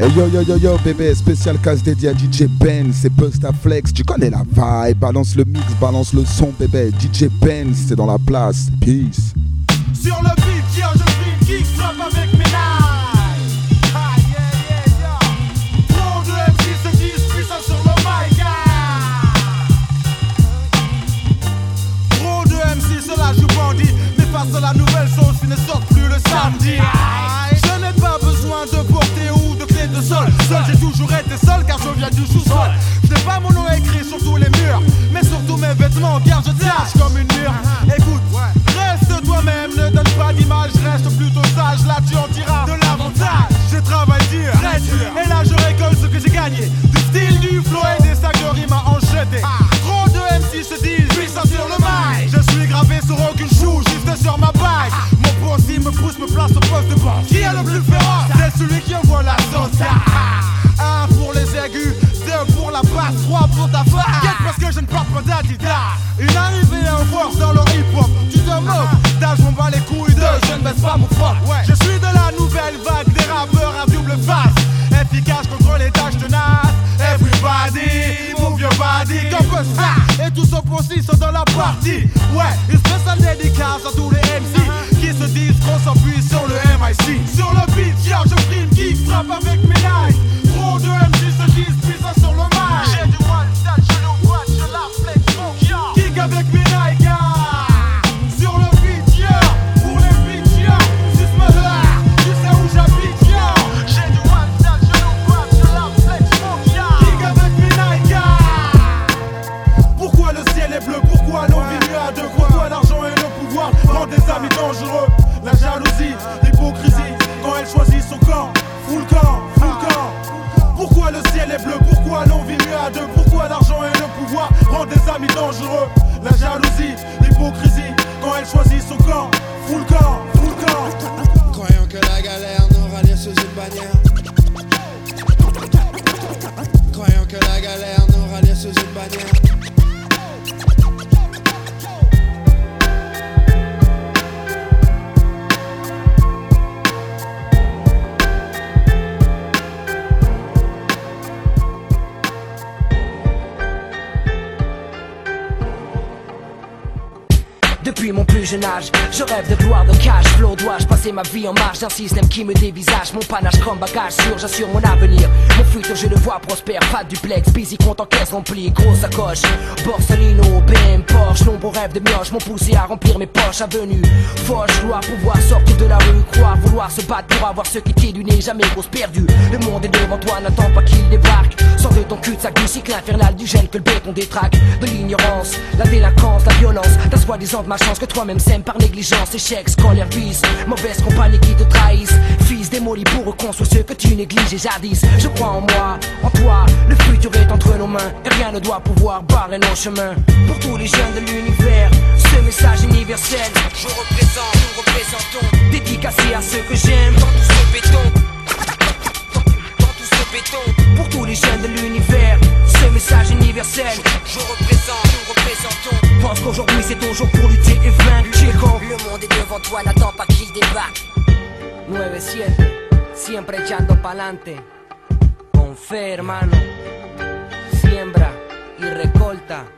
Hey yo yo yo yo bébé, spécial casse dédié à DJ Ben, c'est Flex, tu connais la vibe, balance le mix, balance le son bébé, DJ Ben, c'est dans la place, peace. Sur le beat, yeah, je une kick, frappe avec mes. Ah face à la nouvelle sauce, ils ne sortent plus le samedi. Viens du sous-sol. Pas mon nom écrit sur tous les murs, mais surtout mes vêtements car je tâche comme une mur. Écoute, reste toi-même, ne donne pas d'image, reste plutôt sage. Là, tu en tiras de l'avantage. Je travaille dur, très dur, et là, je récolte ce que j'ai gagné. Du style, du flow et des sacs de rimes à. Trop de MC se disent puissant sur le mic. Je suis gravé sur aucune chou, juste sur ma bague. Mon poste me pousse, me place au poste de base. Qui est le plus féroce? C'est celui qui envoie la sauce. Un pour les aigus, deux pour la basse, trois pour ta face. Quête parce que je ne porte pas d'Adidas. Une arrivée en force dans le hip-hop. Tu te moques, d'âge m'en bats les couilles de je ne baisse pas mon froc. Je suis de la nouvelle vague des rappeurs à double face. Efficace contre les tâches tenaces. Everybody, move your body comme ça. Et tous opposés sont dans la partie. Ouais, une spéciale dédicace à tous les MC qui se disent qu'on s'appuie sur le MIC. Sur le beat, yeah, je prime qui frappe avec mes knives. Trop de MC se disent La jalousie, l'hypocrisie Quand elle choisit son camp Full camp, full camp Croyant que la galère nous rallie sous une bannière. Croyant que la galère nous rallie sous une bannière. Je rêve de gloire, de cash flow. Dois-je passer ma vie en marge d'un système qui me dévisage Mon panache comme bagage sûr, j'assure mon avenir. Mon futur, je le vois prospère, pas de duplex, busy, compte en caisse remplie, grosse sacoche. Borsalino, BM, Porsche, nombreux rêves de mioche m'ont poussé à remplir mes poches. Avenue, fauche, gloire, pouvoir sortir de la rue, croire, vouloir se battre pour avoir ce qui t'est du nez, jamais grosse perdue. Le monde est devant toi, n'attends pas qu'il débarque. Sors de ton cul-de-sac du cycle infernal du gel que le béton détraque. De l'ignorance, la délinquance, la violence, ta soi-disant de ma chance que toi-même sème par négligence, échec, scolaire, vice, mauvaise compagnie qui te trahissent. Fils démoli pour reconstruire ce que tu négliges jadis. Je crois en moi, en toi, le futur est entre nos mains et rien ne doit pouvoir barrer nos chemins. Pour tous les jeunes de l'univers, ce message universel, je représente, nous représentons, dédicacé à ceux que j'aime dans tout ce béton. Pour tous les jeunes de l'univers, ce message universel, je représente, nous représentons. Pense qu'aujourd'hui c'est ton jour pour lutter et vaincre. Chico. Le monde est devant toi, n'attends pas qu'il débarque. 9-7, siempre echando pa'lante. Con fe, hermano. Siembra y recolta.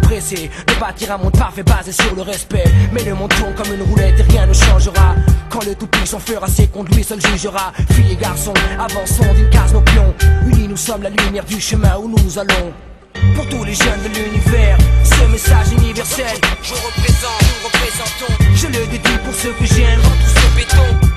pressé. De bâtir un monde parfait basé sur le respect. Mais le monde tourne comme une roulette et rien ne changera. Quand le tout-puissant fera ses comptes, lui seul jugera. Filles et garçons, avançons d'une case nos pions. Unis, nous sommes la lumière du chemin où nous allons. Pour tous les jeunes de l'univers, ce message universel, je représente, nous représentons. Je le dédie pour ceux que j'aime dans tout ce béton.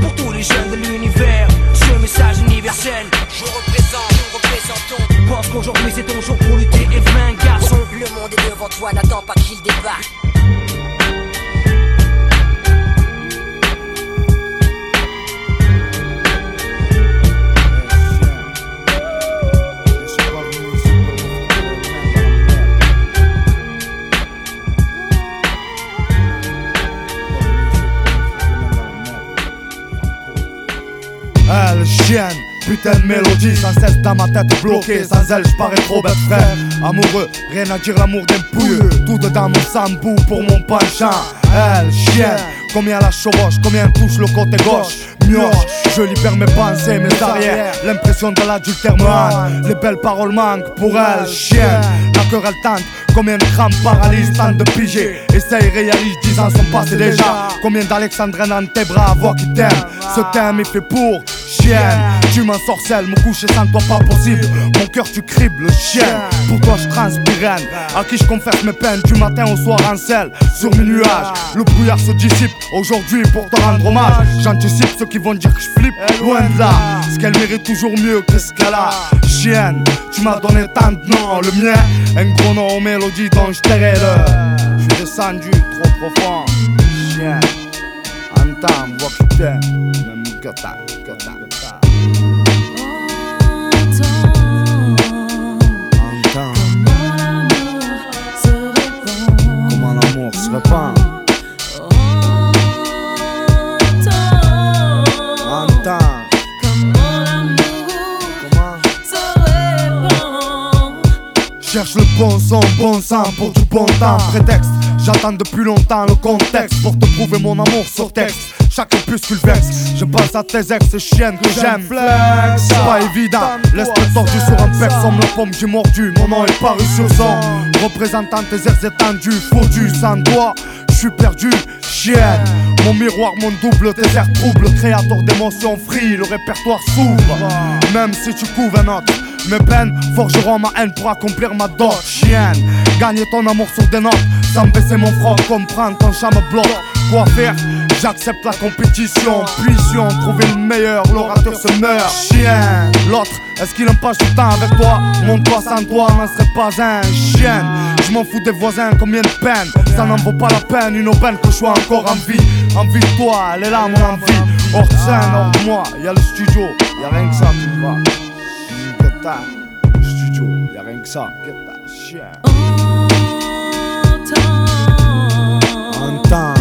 Pour tous les jeunes de l'univers, ce message universel, je représente, nous représentons. Pense qu'aujourd'hui c'est ton jour pour lutter et vaincre, garçon. Le monde est devant toi, n'attends pas qu'il débarque. Elle chienne Putain de mélodie sans cesse dans ma tête bloquée. Sans elle je parais trop bête frère. Amoureux, rien à dire l'amour d'un pouilleux. Tout dedans mon sambou pour mon penchant Elle chienne Combien la chevauche, combien touche le côté gauche. Mioche, je libère mes pensées, mes arrières. L'impression de l'adultère me Les belles paroles manquent pour elle, chienne. La querelle tente, combien de crampes paralysent Tant de piger, essaye, réalise, dix ans sont passés déjà. Combien d'Alexandrines dans tes bras, voix qui t'aime. Ce thème est fait pour chienne. Tu m'ensorcelles, me coucher sans toi pas possible. Mon cœur tu cribles, chien. Pour toi je transpire À qui je confesse mes peines du matin au soir en sel Sur mes nuages, le brouillard se dissipe Aujourd'hui pour te rendre hommage. J'anticipe ceux qui vont dire que je flippe Loin de là, ce qu'elle mérite toujours mieux que ce qu'elle a. Chienne, tu m'as donné tant de noms Le mien, un gros nom aux mélodies dont je le Je suis descendu trop profond. Entends, voix qui Même Comment l'amour se répand Cherche le bon son, bon sang pour du bon temps. Prétexte, j'attends depuis longtemps le contexte Pour te prouver mon amour sur texte. Chaque opuscule vexe, je pense à tes ex chiennes que j'aime. C'est pas évident, laisse-toi tordu sur un pec Somme la pomme j'ai mordu, mon nom est paru sur son Représentant tes airs étendus, foutu sans toi je suis perdu, chienne. Mon miroir, mon double, tes airs troubles Créateur d'émotions free, le répertoire s'ouvre. Même si tu couves un autre mes peines forgeront ma haine pour accomplir ma dot. Chienne, gagner ton amour sur des notes. Sans baisser mon front, comprendre ton chat me bloque. Quoi faire? J'accepte la compétition. Puissions trouver le meilleur, l'orateur se meurt. Chien, l'autre, est-ce qu'il aime pas du temps avec toi? Mon toit sans toi n'en serait pas un. Chien Je m'en fous des voisins, combien de peine Ça n'en vaut pas la peine, une aubaine que je sois encore en vie. Envie de toi, elle est là mon envie. Hors scène, hors moi, y'a le studio Y'a rien que ça, tu vois T'as, studio, y'a rien que ça. Entends.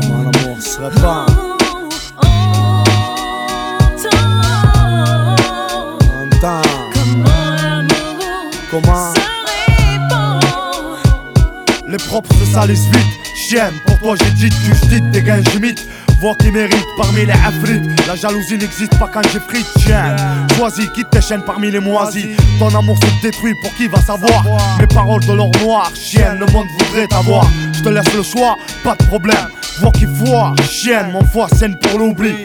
Comment l'amour se répand Comment? Les propres se salissent vite. Chienne, pour toi j'ai dit que je dis gains j'imite Voix qui mérite parmi les afrites. La jalousie n'existe pas quand j'ai frite Chienne, choisis, quitte tes chaînes parmi les moisis. Ton amour se détruit pour qui va savoir Mes paroles de l'or noir Chienne, le monde voudrait t'avoir. Je te laisse le choix, pas de problème. Voix qui voit, chienne, mon foie scène pour l'oubli.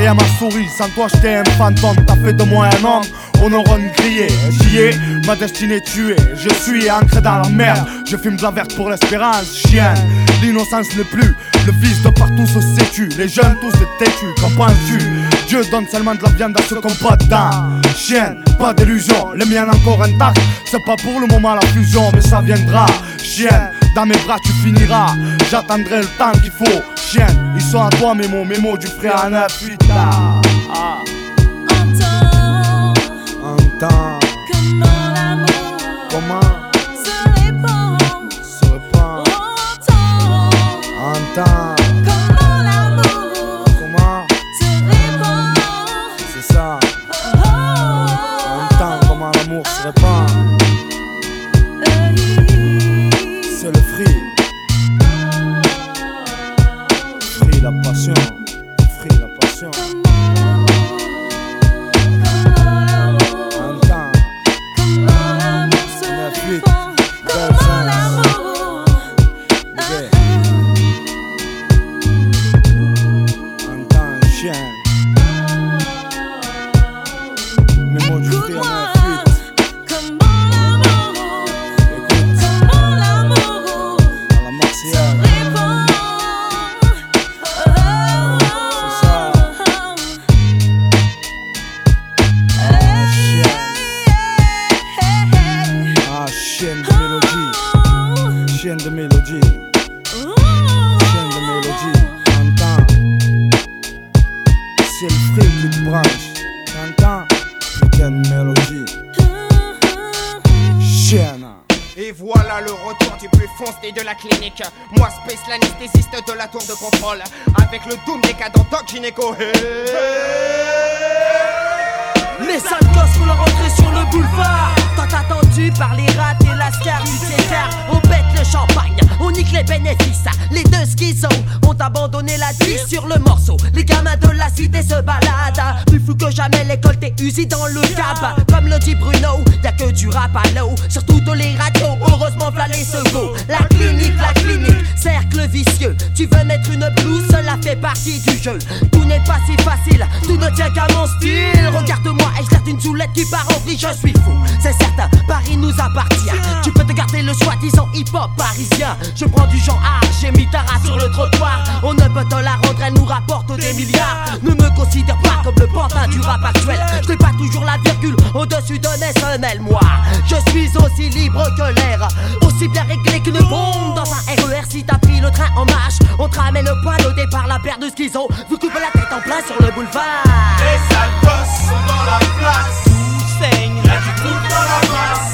Et à ma souris, sans toi j'étais un fantôme, t'as fait de moi un homme, on aura grillé, j'y ai, ma destinée tuée, je suis ancré dans la merde, je fume de la verte pour l'espérance, chien, l'innocence n'est plus, le vice de partout se sétue, les jeunes tous des têtus, qu'en penses-tu? Dieu donne seulement de la viande à ceux qui pas dedans, chienne, pas d'illusion, les miens encore intacts, c'est pas pour le moment la fusion, mais ça viendra, chienne, dans mes bras tu finiras, j'attendrai le temps qu'il faut, chienne, ils sont à toi mes mots, mes mots du frère à neuf, putain. Ah. Entends comment? se répand. Entends. Comment chaîne de mélodie. Chaîne de mélodie, t'entends. C'est le fric qui te branche, t'entends. Chaîne de mélodie. Chaîne. Et voilà le retour du plus foncé de la clinique. Moi, Space, l'anesthésiste de la tour de contrôle. Avec le doom des décadent Doc Gynéco. Hey hey Les sales gosses pour la rentrée sur le boulevard. Tant attendu par les rats et la star du César On pète le champagne, on nique les bénéfices. Les deux schizos ont abandonné la vie sur le morceau. Les gamins de la cité se baladent. Plus fou que jamais l'école t'es usée dans le cab. Comme le dit Bruno, y'a que du rap à l'eau. Sur toutes les radios, heureusement v'là les secours. La clinique, la clinique, cercle vicieux. Tu veux mettre une blouse, cela fait partie du jeu. Tout n'est pas si facile, tout ne tient qu'à mon style Regarde-moi et je une soulette qui part en vrille, je suis fou. C'est certain, Paris nous appartient. Tu peux te garder le soi-disant hip-hop parisien. Je prends du genre art, j'ai mis ta race sur le trottoir. On ne peut te la rendre, elle nous rapporte des milliards. Ne me considère pas comme le pantin du rap actuel. Je n'ai pas toujours la virgule au-dessus de mes Moi, je suis aussi libre que l'air Aussi bien réglé qu'une bombe dans un RER Si t'as pris le train en marche On te ramène le point au départ, la paire de schizo. Vous coupez la tête en plein sur le boulevard. Les sales sont dans la place dans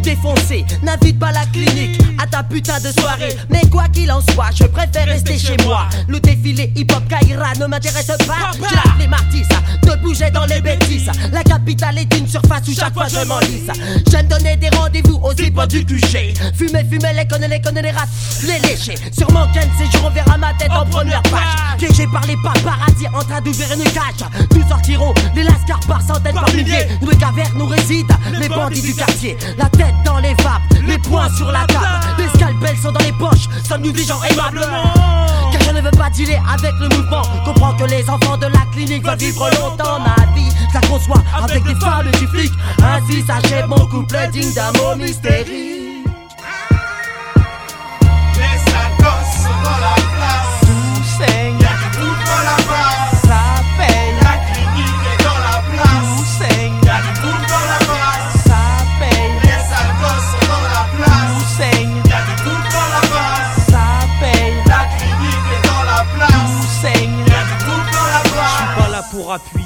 défoncée N'invite pas la clinique à ta putain de soirée. Mais quoi qu'il en soit, je préfère rester chez moi. Le défilé hip-hop Kaira ne m'intéresse pas. La flemme artiste de bouger dans les bêtises. La capitale est une surface où chaque fois je m'enlise. J'aime donner des rendez-vous aux hip du QG Fumer, fumer, les connaître, les connaître, les rats, les lécher Sur mon ken, ces jours on verra ma tête en première page. Piégé par les paparazzi en train d'ouvrir une cage. Nous sortirons les lascars par centaines, par milliers. Nous les cavernes, nous résident. Les bandits du quartier. La tête dans les vapes, les poings sur la table. Les scalpels sont dans les poches, sommes nous des gens aimablement Car je ne veux pas dealer avec le mouvement. Comprends que les enfants de la clinique veulent vivre longtemps Ma vie, je la conçois avec des femmes et du flic. Ainsi s'achève mon couple digne d'un mot mystérique là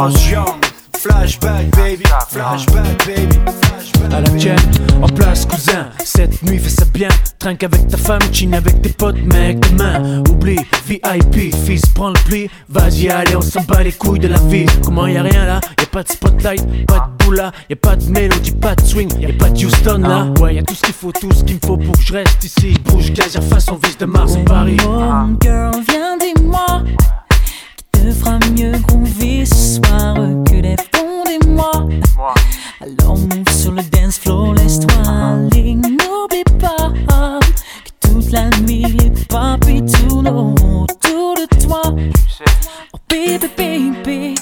Was Young Flashback baby, flashback baby, flashback à la tienne, en place cousin Cette nuit fais ça bien, trinque avec ta femme, chine avec tes potes mec demain Oublie, VIP, fils prends le pli Vas-y allez on s'en bat les couilles de la vie Comment y a rien là, y a pas de spotlight, pas de boule là Y a pas de mélodie, pas de swing, y a pas de Houston là Ouais y a tout ce qu'il faut, tout ce qu'il me faut pour que je reste ici Bouge, gazer façon vis de Mars en Paris Oh, girl, viens dis-moi Fera mieux groover ce soir que les fonds des mois. Alors move sur le dance floor, laisse-toi aller. N'oublie pas que toute la nuit les papis tournent autour de toi. Oh baby, baby,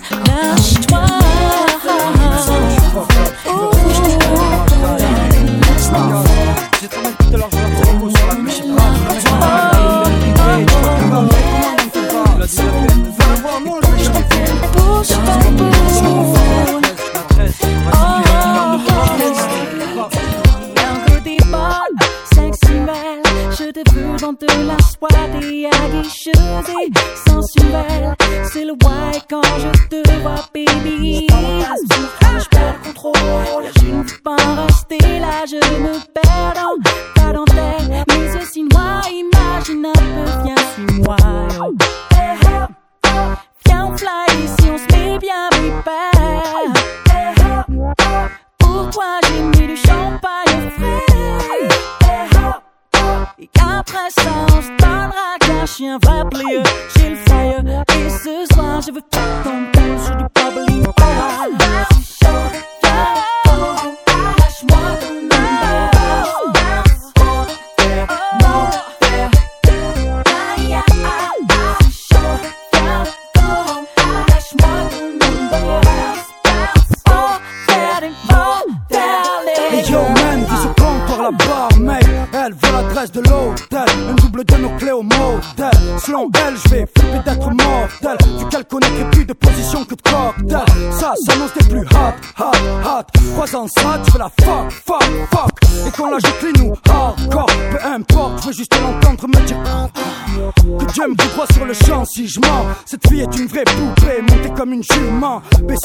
tricheuse et sensuelle. C'est le why quand je te vois, baby. Je perds le contrôle. Je ne veux pas rester là, je me perds dans ta dentelle.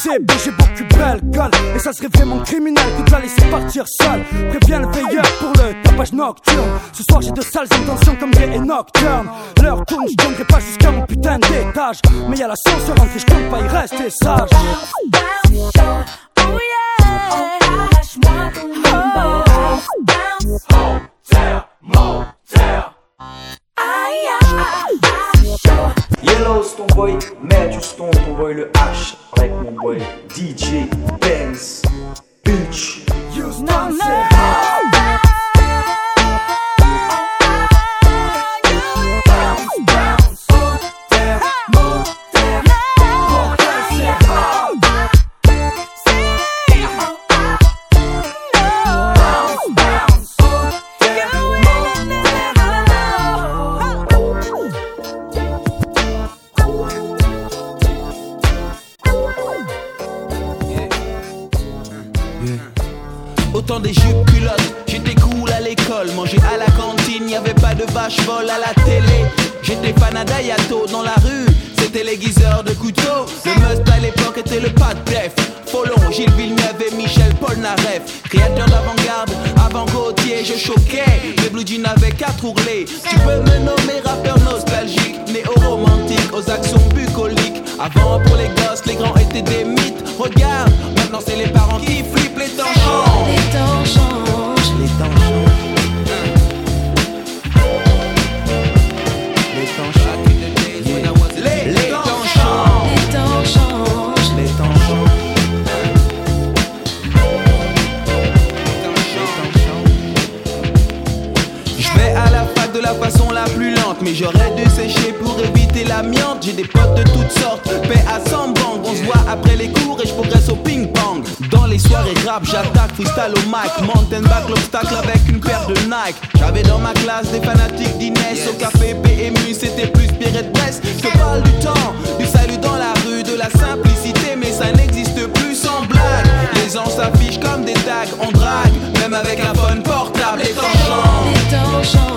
BCB, j'ai beaucoup belle gueule Et ça serait vraiment criminel que de la laisser partir seule. Préviens le veilleur pour le tapage nocturne. Ce soir j'ai de sales intentions comme Gay et Nocturne L'heure tourne, je donnerai pas jusqu'à mon putain d'étage. Mais y'a la l'ascenseur rentrée, je compte pas y rester sage vache à la télé. J'étais fan Dayato dans la rue, c'était l'aiguiseur de couteau. Le must à l'époque était le pas de def. Folon, Gilles Villeneuve et Michel Polnareff. Créateur d'avant-garde, avant Gauthier, je choquais. Les blue jeans avaient quatre ourlets. Tu peux me nommer rappeur nostalgique, néo-romantique, aux actions bucoliques. Avant pour les gosses, les grands étaient des mythes. Regarde, maintenant c'est les parents qui flippent les temps. Les temps J'ai des potes de toutes sortes, paix à 100 banques. On se voit après les cours et je progresse au ping-pong. Dans les soirées rap, j'attaque freestyle au mic. Mountain back l'obstacle avec une paire de Nike. J'avais dans ma classe des fanatiques d'Inès. Au café PMU, c'était plus Pierre de Brest. Je parle du temps, du salut dans la rue, de la simplicité, mais ça n'existe plus sans blague. Les gens s'affichent comme des tags, on drague, même avec un phone portable. Les temps changent Les temps changent.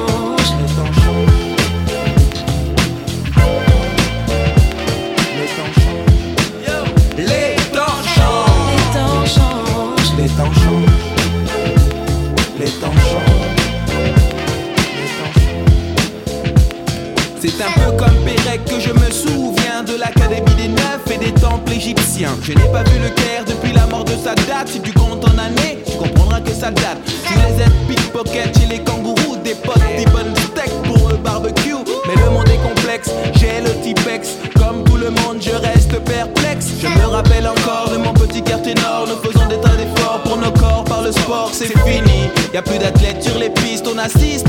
C'est un peu comme Pérec que je me souviens de l'académie des neufs et des temples égyptiens. Je n'ai pas vu le Caire depuis la mort de Sadat. Si tu comptes en années, tu comprendras que ça date. Tous les aides pickpocket chez les kangourous, des potes, des bonnes steaks pour le barbecue. Mais le monde est complexe, j'ai le Tipex. Comme tout le monde, je reste perplexe. Je me rappelle encore de mon petit quartier nord. Nous faisons des tas d'efforts pour nos corps par le sport, c'est fini. Y a plus d'athlètes sur les pistes, on assiste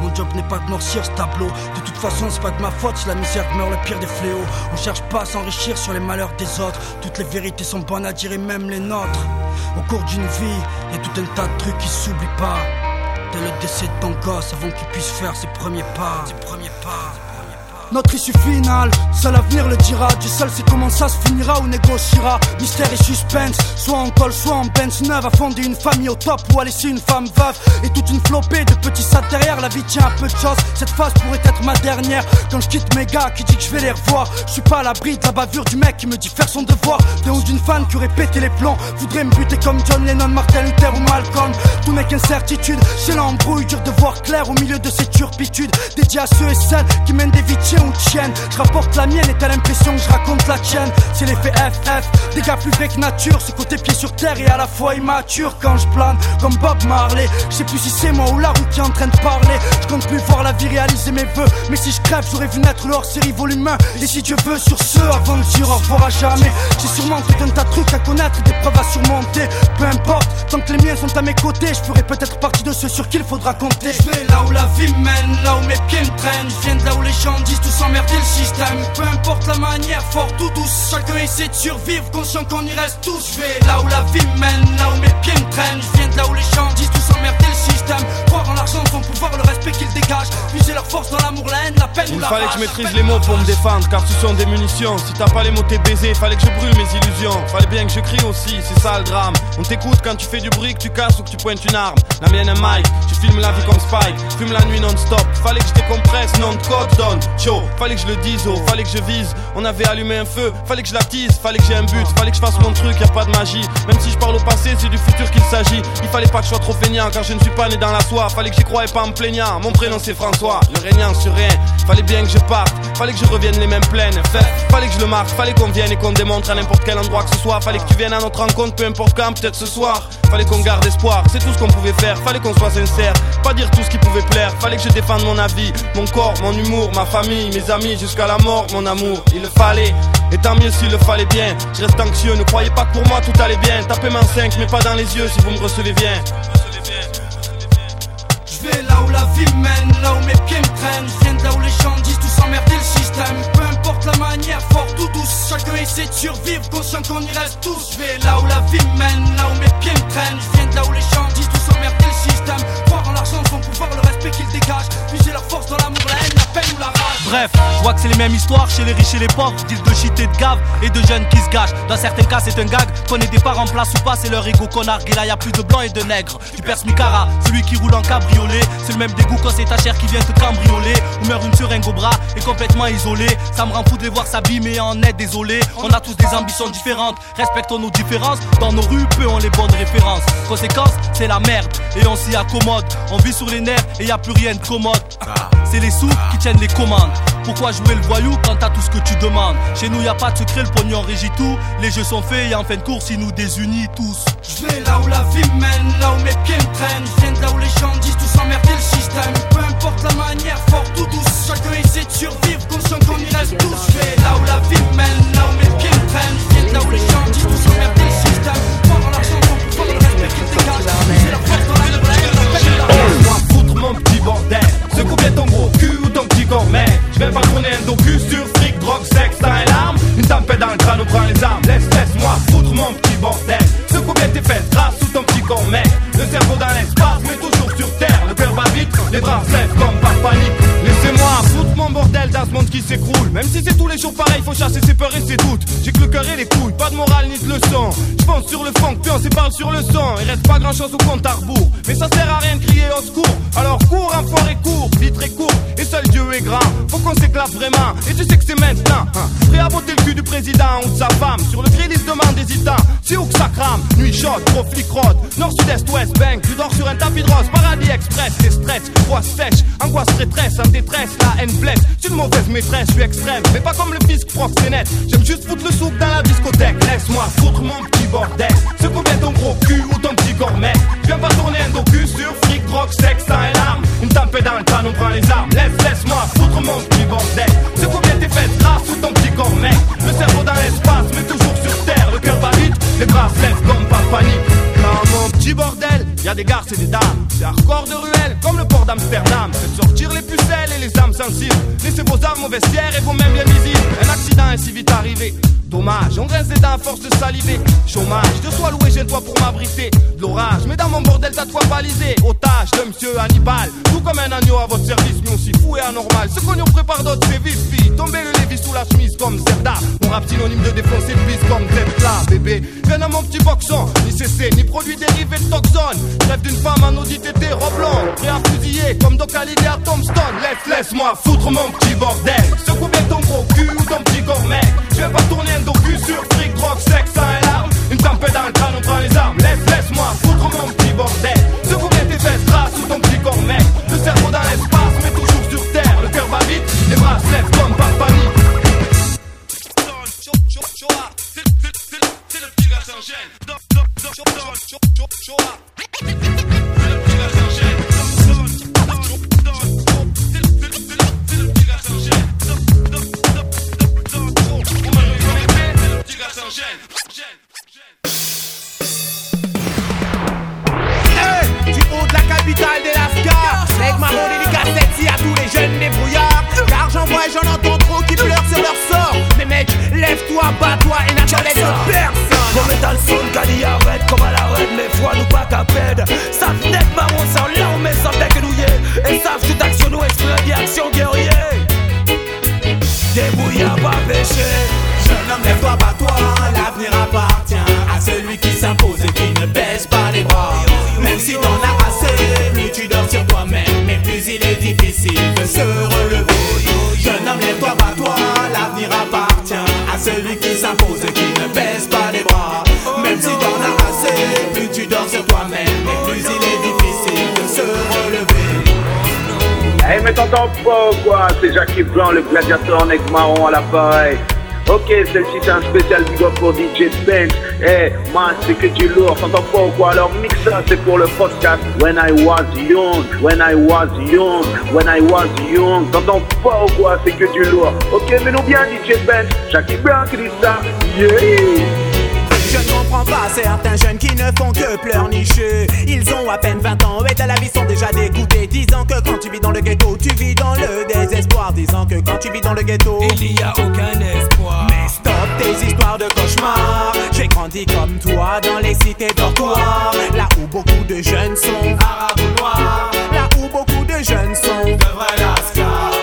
Mon job n'est pas de noircir ce tableau. De toute façon, c'est pas de ma faute si la misère meurt le pire des fléaux. On cherche pas à s'enrichir sur les malheurs des autres. Toutes les vérités sont bonnes à dire et même les nôtres. Au cours d'une vie, y a tout un tas de trucs qui s'oublient pas. Dès le décès de ton gosse, avant qu'il puisse faire. Ses premiers pas. Notre issue finale, seul l'avenir le dira. Du seul c'est comment ça se finira ou négociera. Mystère et suspense, soit en col, soit en Benz neuve. A fonder une famille au top ou à laisser une femme veuve. Et toute une flopée de petits sats derrière. La vie tient à peu de choses. Cette phase pourrait être ma dernière. Quand je quitte mes gars qui dit que je vais les revoir. Je suis pas à l'abri de la bavure du mec qui me dit faire son devoir. Des ou d'une fan qui aurait pété les plans. Voudrait me buter comme John Lennon, Martin Luther ou Malcolm. Tout n'est qu'incertitude. C'est l'embrouille, dur de voir clair au milieu de ces turpitudes. Dédié à ceux et celles qui mènent des vies tiennes. Je rapporte la mienne et t'as l'impression que je raconte la tienne. C'est l'effet FF, des gars plus vrais que nature. Ce côté pied sur terre et à la fois immature quand je plane comme Bob Marley. Je sais plus si c'est moi ou la roue qui est en train de parler. Je compte plus voir la vie réaliser mes vœux. Mais si je crève, j'aurais vu naître le hors-série volume 1. Et si Dieu veut, sur ce, avant de dire au revoir à jamais. J'ai sûrement tout un tas de trucs à connaître, des preuves à surmonter. Peu importe, tant que les miens sont à mes côtés, je ferai peut-être partie de ceux sur qui il faudra compter. Je vais là où la vie mène, là où mes pieds me traînent. Je viens de là où les gens disent tout s'emmerder le système. Peu importe la manière, fort ou douce, chacun essaie de survivre, conscient qu'on y reste tous. Je vais là où la vie mène, là où mes pieds me traînent. Je viens de là où les gens disent tout s'emmerder le système. Croire en l'argent, son pouvoir, le respect qu'ils dégagent. Puiser leur force dans l'amour, la haine, la peine ou Il la fallait rage. que je maîtrise les mots pour me défendre, car ce sont des munitions. Si t'as pas les mots, t'es baisé. Fallait que je brûle mes illusions. Fallait bien que je crie aussi, c'est ça le drame. On t'écoute quand tu fais du bruit, que tu casses ou que tu pointes une arme. La mienne est Mike, je filme la vie comme Spike. Fume la nuit non-stop. Fallait que je décompresse, non de code donne. Fallait que je le dise, oh, fallait que je vise. On avait allumé un feu, fallait que je la tease. Fallait que j'ai un but, fallait que je fasse mon truc, y a pas de magie. Même si je parle au passé, c'est du futur qu'il s'agit. Il fallait pas que je sois trop feignant, car je ne suis pas né dans la soie. Fallait que j'y croyais pas en me plaignant. Mon prénom c'est François, le régnant sur rien. Fallait bien que je parte, fallait que je revienne les mêmes pleines. Fait, fallait que je le marque, fallait qu'on vienne et qu'on démontre à n'importe quel endroit que ce soit. Fallait que tu viennes à notre rencontre, peu importe quand, peut-être ce soir. Fallait qu'on garde espoir, c'est tout ce qu'on pouvait faire. Fallait qu'on soit sincère, pas dire tout ce qui pouvait plaire. Fallait que je défende mon avis, mon corps, mon humour, ma famille, mes amis, jusqu'à la mort, mon amour. Il le fallait, et tant mieux s'il le fallait bien. Je reste anxieux, ne croyez pas que pour moi tout allait bien. Tapez main 5, mais pas dans les yeux si vous me recevez bien. Je vais là où la vie mène, là où mes pieds me traînent. Je viens de là où les gens disent tout s'emmerder le système. Peu importe la manière, forte ou douce, chacun essaie de survivre, conscient qu'on y reste tous. Je vais là où la vie mène, là où mes pieds me traînent. Je viens de là où les gens Bref, je vois que c'est les mêmes histoires chez les riches et les pauvres, deal de shit de gave et de jeunes qui se gâchent. Dans certains cas, c'est un gag. Ait des parts en place ou pas, c'est leur ego qu'on nargue. Et là, y a plus de blancs et de nègres. Tu perces Micara, celui qui roule en cabriolet. C'est le même dégoût quand c'est ta chair qui vient te cambrioler. Ou meurt une seringue au bras et complètement isolé. Ça me rend fou de les voir s'abîmer en est désolé. On a tous des ambitions différentes, respectons nos différences. Dans nos rues, peu ont les bonnes références. Conséquence, c'est la merde et on s'y accommode. On vit sur les nerfs et y a plus rien de commode. C'est les sous qui tiennent les commandes. Pourquoi jouer le voyou quand t'as tout ce que tu demandes? Chez nous y a pas de secret, le pognon régit tout. Les jeux sont faits et en fin de course, ils nous désunissent tous. Je vais là où la vie mène, là où mes pieds me traînent. Je viens de là où les gens disent tout s'emmerder le système. Peu importe la manière, forte ou douce, chacun essaie de survivre, conscient qu'on y reste tous. Je vais là où la vie mène, là où mes pieds me traînent. Je viens de là où les gens disent tout s'emmerder le système. En l'argent, pouvoir, le respect qu'ils dégagent. Puiser leur force dans la haine, la peine la foutre mon petit bordel. Secoue bien ton gros cul ou ton petit corps, mais je vais pas tourner un docu sur fric, drogue, sexe, temps et larmes. Une tempête dans le crâne, on prend les armes. Laisse, laisse-moi foutre mon petit bordel. Secoue bien tes fesses, grâce sous ton petit corps, mec. Le cerveau dans l'espace, mais toujours sur les bras comme par panique. Laissez-moi foutre mon bordel dans ce monde qui s'écroule. Même si c'est tous les jours pareil, faut chasser ses peurs et ses doutes. J'ai que le cœur et les couilles, pas de morale ni de leçon. Je pense sur le fond, puis on sépare sur le son. Il reste pas grand chose au compte à rebours. Mais ça sert à rien de crier au secours. Alors cours, un fort et court, vite très court. Et seul Dieu est grand. Faut qu'on s'éclate vraiment. Et tu sais que c'est maintenant. Hein. Prêt à botter le cul du président ou de sa femme. Sur le grill, il se demande hésitant. C'est où que ça crame Nuit chaude, gros flic. Nord, sud-est, ouest, bang. Tu dors sur un tapis de rose. Paradis express, et stress, voix sèche, angoisse prêtresse, en détresse, la haine blesse. Je suis une mauvaise maîtresse, je suis extrême, mais pas comme le fisc prof net. J'aime juste foutre le soupe dans la discothèque. Laisse-moi foutre mon petit bordel. Ce combien ton gros cul ou ton petit gourmet. Je viens pas tourner un docu sur fric, drogue, sexe, sang et larmes. Une tempête dans le pan, on prend les armes. Laisse, laisse-moi foutre mon petit bordel. Ce combien tes fesses grasses ou ton petit gourmet. Le cerveau dans l'espace, mais toujours sur terre. Le cœur bat les bras se comme par panique. Dans mon petit bordel, y a des garces et des dames. C'est hardcore de ruelle, comme le port d'Amsterdam. C'est de sortir les pucelles et les âmes sensibles. Laissez vos armes au vestiaire et vos mêmes bien visibles. Un accident est si vite arrivé. Dommage, on dents à force de saliver. Chômage, de sois loué, j'ai toi pour m'abriter. De l'orage, mais dans mon bordel, t'as de quoi baliser. Otage de monsieur Hannibal. Tout comme un agneau à votre service, mais aussi fou et anormal. Ce qu'on nous prépare d'autres, c'est vite, fille. Tomber le Lévis sous la chemise comme Zelda. Mon rap synonyme de défoncer le bise comme Zepla, bébé. Viens à mon petit boxon, ni CC, ni produit dérivé de toxone. Rêve d'une femme en audit été, robe longue. Prêt à fusiller comme Doc Hallyday à Tombstone. Laisse, laisse-moi foutre mon petit bordel. Secoue bien ton gros cul ou ton petit mec. Je vais pas tourner un docu sur fric, drogue, sexe, sang et larmes. Une tempête dans le crâne, on prend les armes. Laisse, laisse-moi foutre mon petit bordel. Secoue bien tes fesses, traces ou ton petit corps. Le cerveau dans l'espace, mais toujours sur terre. Le cœur bat vite, les bras se lèvent comme par panique. C'est le petit gars sans gêne. Hey, du haut de la capitale des Lascars Avec ma dédicace à tous les jeunes débrouillards. Car j'en vois et j'en entends trop qui pleurent sur leur sort. Mais mec, lève-toi, bats-toi et n'attends laisse personne. Comme dans le son, Kali arrête comme à la reine, mais foi nous pas qu'à peine. Savent net marron sans larmes et sans déguenouiller. Et savent toute action nous de se relever. Jeune homme, lève-toi, bats-toi, l'avenir appartient à celui qui s'impose et qui ne baisse pas les bras. Même si t'en as assez, plus tu dors sur toi-même, mais plus il est difficile de se relever. Eh mais t'entends pas quoi C'est Jackie Blanc, le gladiateur en aigle marron à l'appareil. Ok, celle-ci c'est un spécial big up pour DJ Spence. Eh, man, c'est que du lourd, t'entends pas ou quoi Alors mix ça, c'est pour le podcast When I was young, when I was young, when I was young. T'entends pas ou quoi C'est que du lourd. Ok, mais nous bien DJ Spence, Jackie Blanc qui. Yeah comprends pas certains jeunes qui ne font que pleurnicher. Ils ont à peine 20 ans et de la vie sont déjà dégoûtés. Disant que quand tu vis dans le ghetto, tu vis dans le désespoir. Disant que quand tu vis dans le ghetto, il n'y a aucun espoir. Mais stop tes histoires de cauchemars. J'ai grandi comme toi dans les cités dortoirs. Là où beaucoup de jeunes sont arabes ou noirs. Là où beaucoup de jeunes sont de vrais.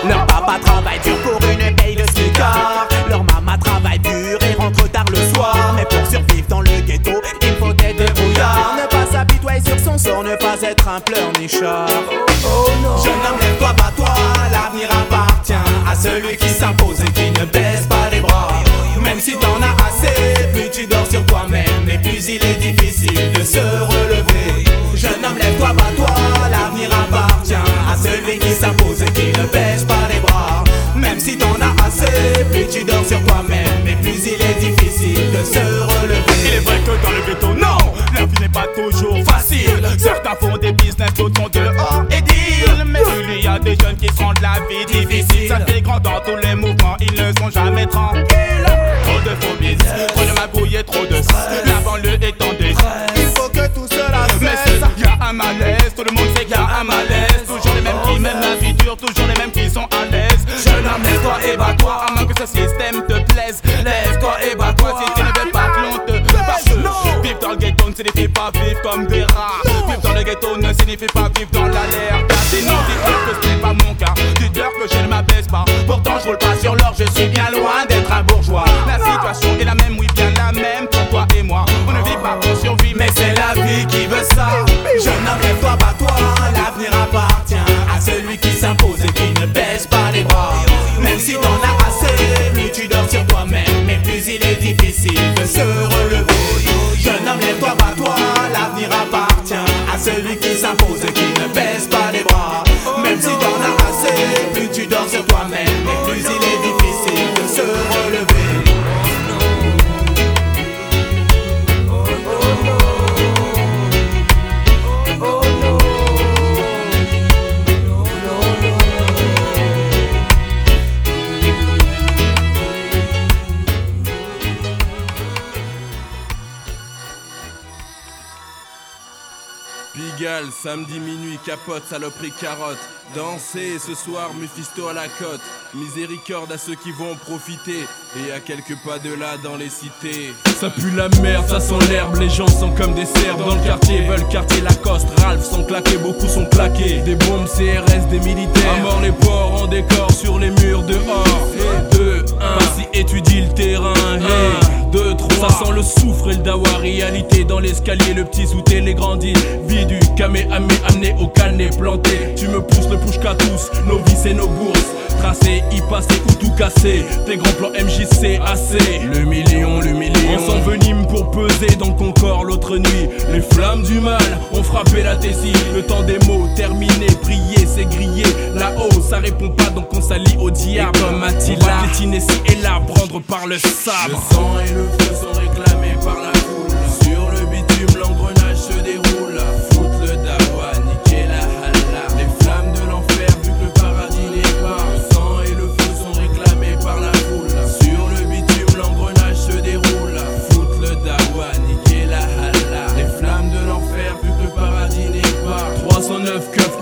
Leur papa travaille dur pour une sort, ne pas être un pleurnichard. Oh non. Jeune homme, lève-toi, bats-toi. L'avenir appartient à celui qui s'impose et qui ne baisse pas les bras. Même si t'en as assez, plus tu dors sur toi-même et plus il est difficile de se relever. Jeune homme, lève-toi, bats-toi. L'avenir appartient à celui qui s'impose et qui ne baisse pas les bras. Même si t'en as assez, plus tu dors sur toi-même et plus il est difficile de se relever. Il est vrai que dans le ghetto, non, la vie n'est pas toujours. Certains font des business, d'autres sont dehors et deal. Mais il y a des jeunes qui se rendent la vie difficile. Ça fait grand dans tous les mouvements, ils ne sont jamais tranquilles. Ne signifie pas vivre dans l'air. Sinon, dites-leur que ce n'est pas mon cas. Dites-leur que je ne m'abaisse pas. Pourtant, je roule capote, saloperie, carotte. Danser ce soir, Mephisto à la côte. Miséricorde à ceux qui vont profiter. Et à quelques pas de là dans les cités. Ça pue la merde, ça sent l'herbe. Les gens sont comme des cerfs dans le quartier. Veulent quartier Lacoste, Ralph sont claqués, beaucoup sont plaqués. Des bombes CRS, des militaires. À mort les porcs en décor sur les murs dehors. 2, 1, Vas-y, étudie le terrain. 2, 3, ça sent le soufre et le dawa. Réalité dans l'escalier, le petit souté, les grandis. Vie du camé, amé, amené au calné, planté. Tu me pousses le push qu'à tous, nos vies et nos bourses. Tracé, y passer ou tout casser. Tes grands plans MJC, assez. Le million, le million. On s'envenime pour peser dans ton corps l'autre nuit. Les flammes du mal ont frappé la tessie. Le temps des mots terminé, prier, c'est grillé. Là-haut, ça répond pas donc on s'allie au diable. Et comme Attila, piétiner ci et là, prendre par le sabre. Le sang et le feu sont réclamés par la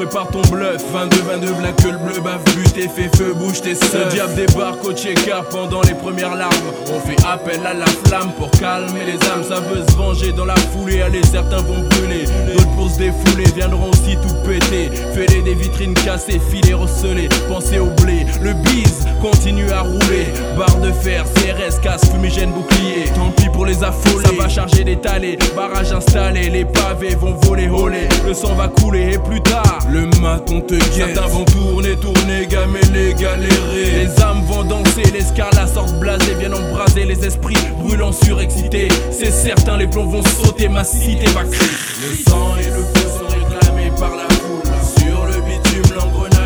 309 keufs, prépare ton bluff. 22, 22, black que le bleu bave, but et fait feu, bouge tes seufs. Le diable débarque au Tchéka pendant les premières larmes. On fait appel à la flamme pour calmer les âmes. Ça veut se venger dans la foulée. Allez, certains vont brûler. D'autres pour se défouler viendront aussi tout péter. Fêler des vitrines cassées, filets recelés. Pensez au blé. Le bise continue à rouler. Barre de fer, CRS, casse, fumigène, bouclier. Tant pis pour les affolés. Ça va charger d'étaler. Barrage installé. Les pavés vont voler, voler. Le sang va couler et plus tard, le maton te guette. Certains vont tourner, tourner, gameler, galérer. Les âmes vont danser, les scarlats sortent blasés, viennent embraser les esprits brûlants surexcités. C'est certain, les plombs vont sauter, ma cité va crier. Le sang et le feu sont réclamés par la foule. Sur le bitume, l'engrenage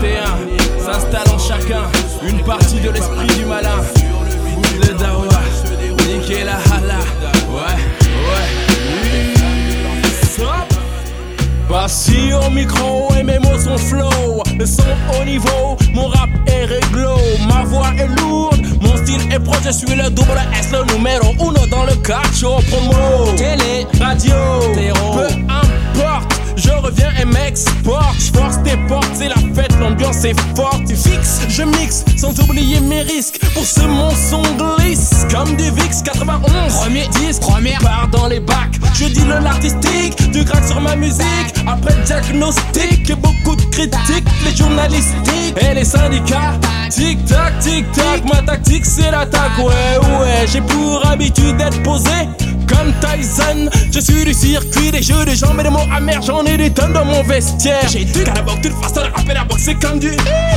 21, s'installe en chacun une partie de l'esprit du malin. Le dawa, niquer la hala. Ouais, ouais. Bassi au micro et mes mots sont flow Le son au niveau, mon rap est réglo Ma voix est lourde, mon style est proche Je suis le double S, le numéro uno dans le cacho promo Télé, radio, peu importe je reviens et m'exporte, je force tes portes, c'est la l'ambiance est forte, tu fixes, je mixe, sans oublier mes risques, pour ce mon son glisse, comme du VIX 91, premier disque, première part dans les bacs, je dis le l'artistique, du crack sur ma musique, après diagnostic et beaucoup de critiques, les journalistiques et les syndicats, tic tac, tic tac, ma tactique c'est l'attaque, ouais ouais, j'ai pour habitude d'être posé, comme Tyson, je suis du circuit des jeux de jambes et des mots amers, j'en ai des tonnes dans mon vestiaire. J'ai du carabok, toute façon de rapper la boxe, c'est comme du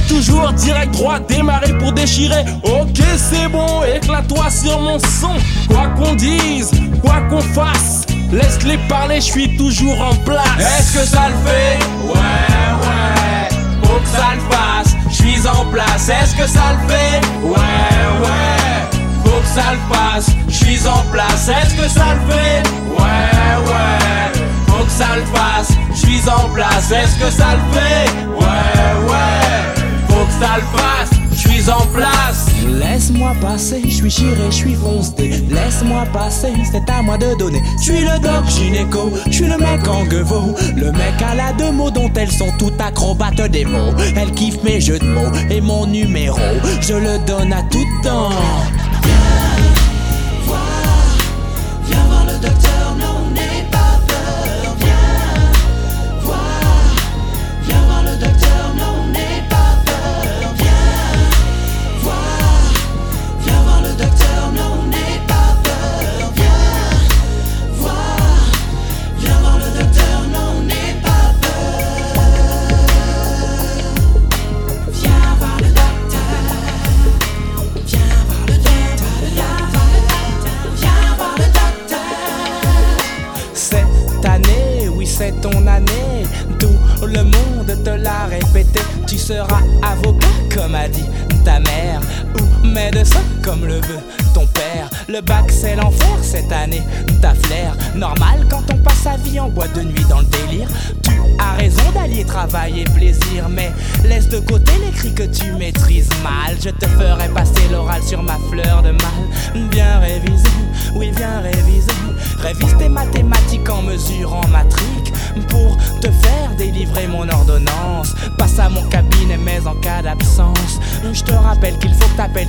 toujours direct droit, démarrer pour déchirer. Ok, c'est bon, éclate-toi sur mon son. Quoi qu'on dise, quoi qu'on fasse, laisse-les parler, je suis toujours en place. Est-ce que ça le fait? Ouais, ouais, faut que ça le fasse, je suis en place. Est-ce que ça le fait? Ouais, ouais, que ça le fasse, je suis en place. Est-ce que ça le fait? Ouais, ouais, faut que ça le fasse, je suis en place. Est-ce que ça le fait? Ouais, ouais, faut que ça le fasse, je suis en place. Laisse-moi passer, je suis chiré, je suis foncé. Laisse-moi passer, c'est à moi de donner. Je suis le doc gynéco, je suis le mec en gueveau. Le mec à la deux mots dont elles sont toutes acrobates des mots. Elle kiffe mes jeux de mots et mon numéro. Je le donne à tout temps.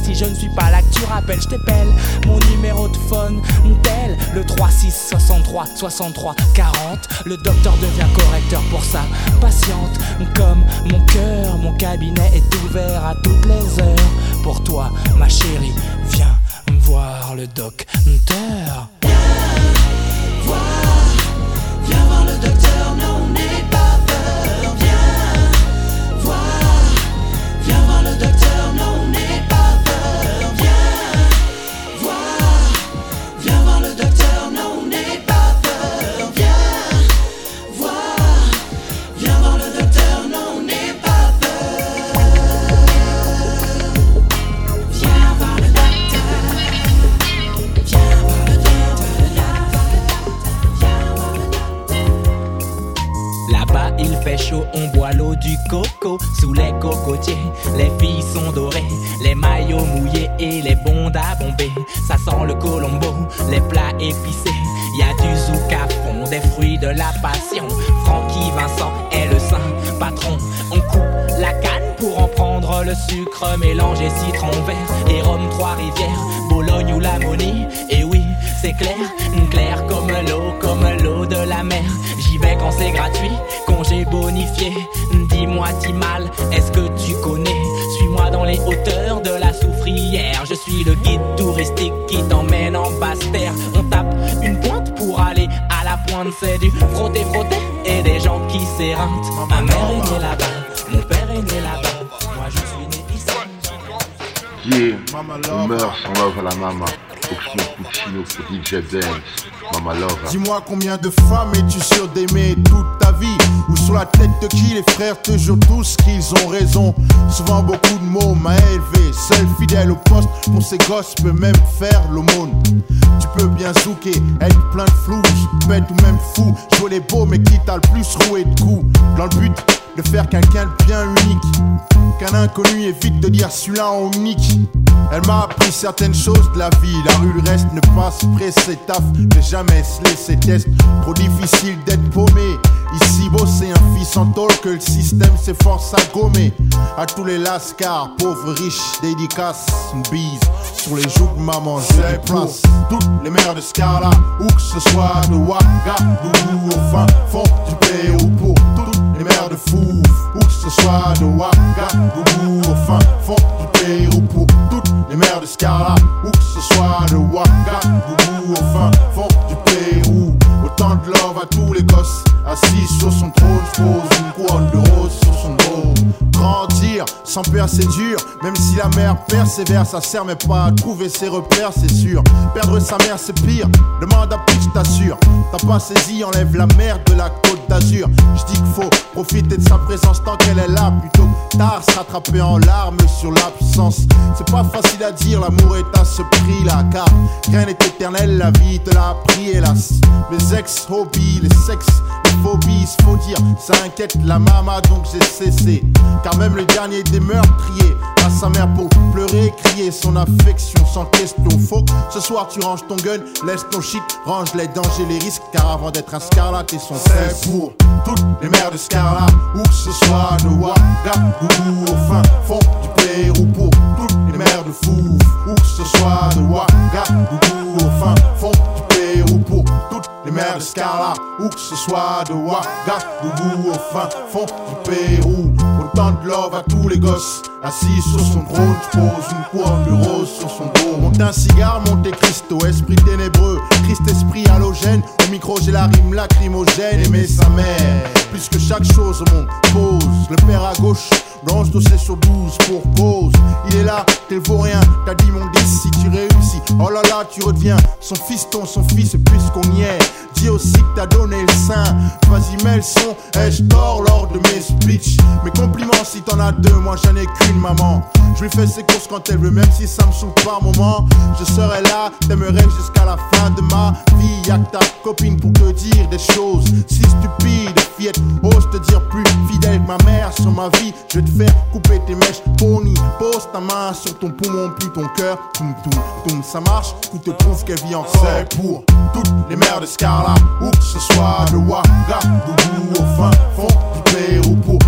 Si je ne suis pas là. Que tu rappelles, je t'appelle mon numéro de phone, tel le 36 63 63 40. Le docteur devient correcteur pour sa patiente. Comme mon cœur, mon cabinet est ouvert à toutes les heures. Pour toi, ma chérie, viens voir le docteur. Il fait chaud, on boit l'eau du coco sous les cocotiers. Les filles sont dorées, les maillots mouillés et les bondes à bomber. Ça sent le colombo, les plats épicés. Y a du zouk à fond, des fruits de la passion. Francky Vincent est le saint patron. On coupe la canne pour en prendre le sucre mélangé citron vert et rhum trois-rivières, Bologne ou la Monie. Et oui, c'est clair, clair comme l'eau, comme l'eau de la mer. C'est gratuit, congé bonifié. Dis-moi, Timal, est-ce que tu connais? Suis-moi dans les hauteurs de la soufrière. Je suis le guide touristique qui t'emmène en basse terre. On tape une pointe pour aller à la pointe, c'est du frotter, frotter et des gens qui s'éreintent. Ma mère est née là-bas, mon père est né là-bas. Moi je suis né ici. Yeah, on meurt sans love à la mama. Oxmo Puccino pour DJ Dance. Dis-moi combien de femmes es-tu sûr d'aimer toute ta vie? Ou sur la tête de qui les frères te jurent tous qu'ils ont raison? Souvent beaucoup de mots m'a élevé. Seul fidèle au poste pour ses gosses peut même faire l'aumône. Tu peux bien zouker, être plein de flou Bête ou même fou, jouer les beaux mais qui t'a le plus roué de coups? Dans le but de faire quelqu'un de bien unique. Qu'un inconnu évite de dire celui-là en unique elle m'a appris certaines choses de la vie. La rue, le reste ne passe pressé taf. Ne jamais se laisser test. Trop difficile d'être paumé. Ici, bosser un fils en tôle que le système s'efforce à gommer. À tous les lascars, pauvres, riches, dédicaces. Une bise sur les joues de maman. Je place toutes les mères de Scarla. Où que ce soit de Ouagadougou au fin fond du Pérou. Pour toutes les mères de Fouf. Où que ce soit de Ouagadougou au fin fond du Pérou. Pour toutes les mères de Scarla, où que ce soit de Ouagadougou au fin fond du Pérou. Autant de love à tous les gosses, assis sur son trône, pose une couronne de rose sur son dos. Grandir sans peur c'est dur, même si la mère persévère, ça sert mais pas à trouver ses repères, c'est sûr. Perdre sa mère c'est pire, demande à Pitch t'assure. T'as pas saisi, enlève la merde de la côte d'Azur. Je dis qu'il faut profiter de sa présence tant qu'elle est là, plutôt tard se rattraper en larmes sur l'absence. C'est pas facile à dire, l'amour est à ce prix là, car rien n'est éternel, la vie te l'a appris hélas. Mes ex-hobbies, les sexes, les phobies, faut dire, ça inquiète la mama donc j'ai cessé. Car même le dernier des meurtriers à sa mère pour pleurer, crier son affection sans question. Que ce soir tu ranges ton gun, laisse ton shit, range les dangers, les risques, car avant d'être un scarlat et son C'est pour toutes les mères de Scarla, où que ce soit de Ouagadougou au fin fond du Pérou. Pour toutes les mères de Fouf, où que ce soit de Ouagadougou au fin fond du Pérou. Pour toutes les mères de Scarla, où que ce soit de Ouagadougou au fin fond du Pérou rendre l'or à tous les gosses. Assis sur son trône, pose une couronne de rose sur son dos. Monte un cigare, monte Cristo, esprit ténébreux, Christ esprit halogène. Au micro, j'ai la rime lacrymogène. Aimer sa mère, puisque chaque chose au monde pose. Le père à gauche, blanche dossier sur 12 pour cause. Il est là, t'es le vaurien, t'as dit mon 10 si tu réussis. Oh là là, tu redeviens son fiston, son fils, puisqu'on y est. Dis aussi que t'as donné le sein. Vas-y, mets le son, ai-je tort lors de mes speeches? Mes compliments si t'en as deux, moi j'en ai qu'une maman. Je lui fais ses courses quand elle veut même si ça me saoule par moment. Je serai là, t'aimerais jusqu'à la fin de ma vie. Y'a que ta copine pour te dire des choses. Si stupide, fillette, ose te dire plus fidèle que ma mère sur ma vie. Je vais te faire couper tes mèches, pony Pose ta main sur ton poumon, plus ton cœur Toum toum toum, ça marche, tout te prouve qu'elle vit encore? Pour toutes les mères de Scarla Où que ce soit de Ouagadougou au fin fond du Pérou Pour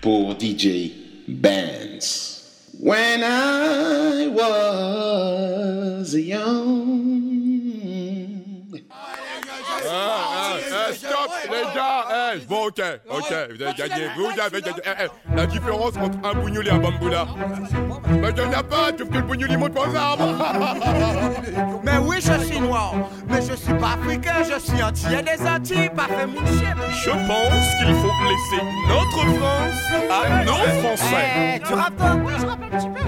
pour DJ Bands. When I was young. Bon, ok, ok, vous avez gagné. Vous avez gagné. Eh, eh, la différence entre un bougnoul et un bamboula. Mais il n'y en a pas, tu que le bougnoul il monte pas aux arbres. Mais oui, je suis noir, mais je suis pas africain, je suis entier des Antilles, pas fait mon chien. Je pense qu'il faut laisser notre France à nos Français. Eh, tu rappes peu.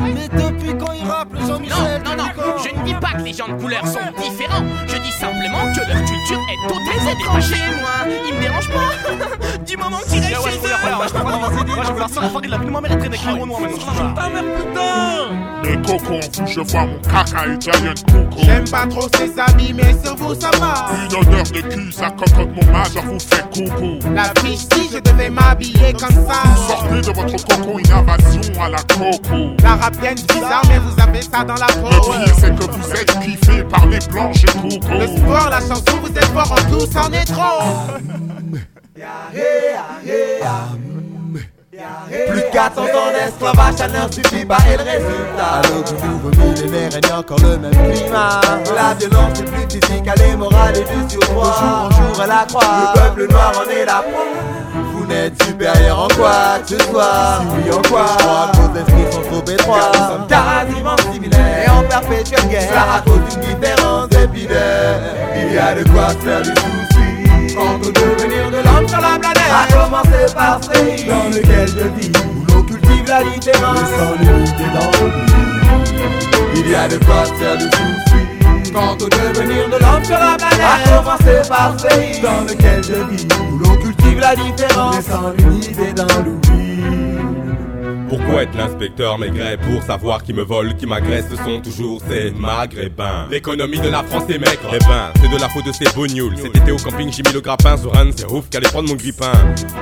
Mais depuis quand il rappe, Jean-Michel Non, non, non, je ne dis pas que les gens de couleur sont différents. Je dis simplement que leur culture est totalement détachée. moi, il me dérange pas. du moment qu'il reste chez eux. Moi, je peux pas m'aider. Moi, je veux la seule fois qu'il a vu, moi, mais elle traîne avec les noir maintenant. Ta mère, putain Mais coco, je vois mon caca italien coco. J'aime pas trop ses amis, mais sur vous ça va. Une odeur de cul, ça cocotte mon majeur vous fait coucou. La fiche, si je devais m'habiller comme ça. Sortez de votre coco, une invasion à la coco. La rapienne bizarre, mais vous avez ça dans la peau. Le pire, c'est que vous êtes kiffé par les blanches et coco. Le sport, la chanson, vous êtes fort en tout, c'en est trop. Plus de 400 ans d'esclavage, ça ne suffit pas et le résultat. Alors que nouveau millénaire règne encore le même climat. La violence est plus physique, elle est morale et du surpoids. De jour en jour, elle accroît. Le peuple noir en est la proie. Vous n'êtes supérieur en quoi que ce soit. Si oui, en quoi? Je crois que vos esprits sont trop étroits. Nous sommes quasiment similaires et en perpétuelle guerre. Cela raconte une différence épidaire. Il y a de quoi faire du souci. À commencer par ce pays dans lequel je vis, où l'on cultive la différence sans l'unité dans l'oubli. Il y a de quoi faire du souci. Quant au devenir de l'homme sur la planète, à commencer par ce pays dans lequel je vis, où l'on cultive la différence sans l'unité dans l'oubli. Pourquoi être l'inspecteur maigret pour savoir qui me vole, qui m'agresse Ce sont toujours ces maghrébins. L'économie de la France est maigre. Eh ben, c'est de la faute de ces bougnoules. Cet été au camping, j'ai mis le grappin sur un de ces ouf qu'allait prendre mon grippin.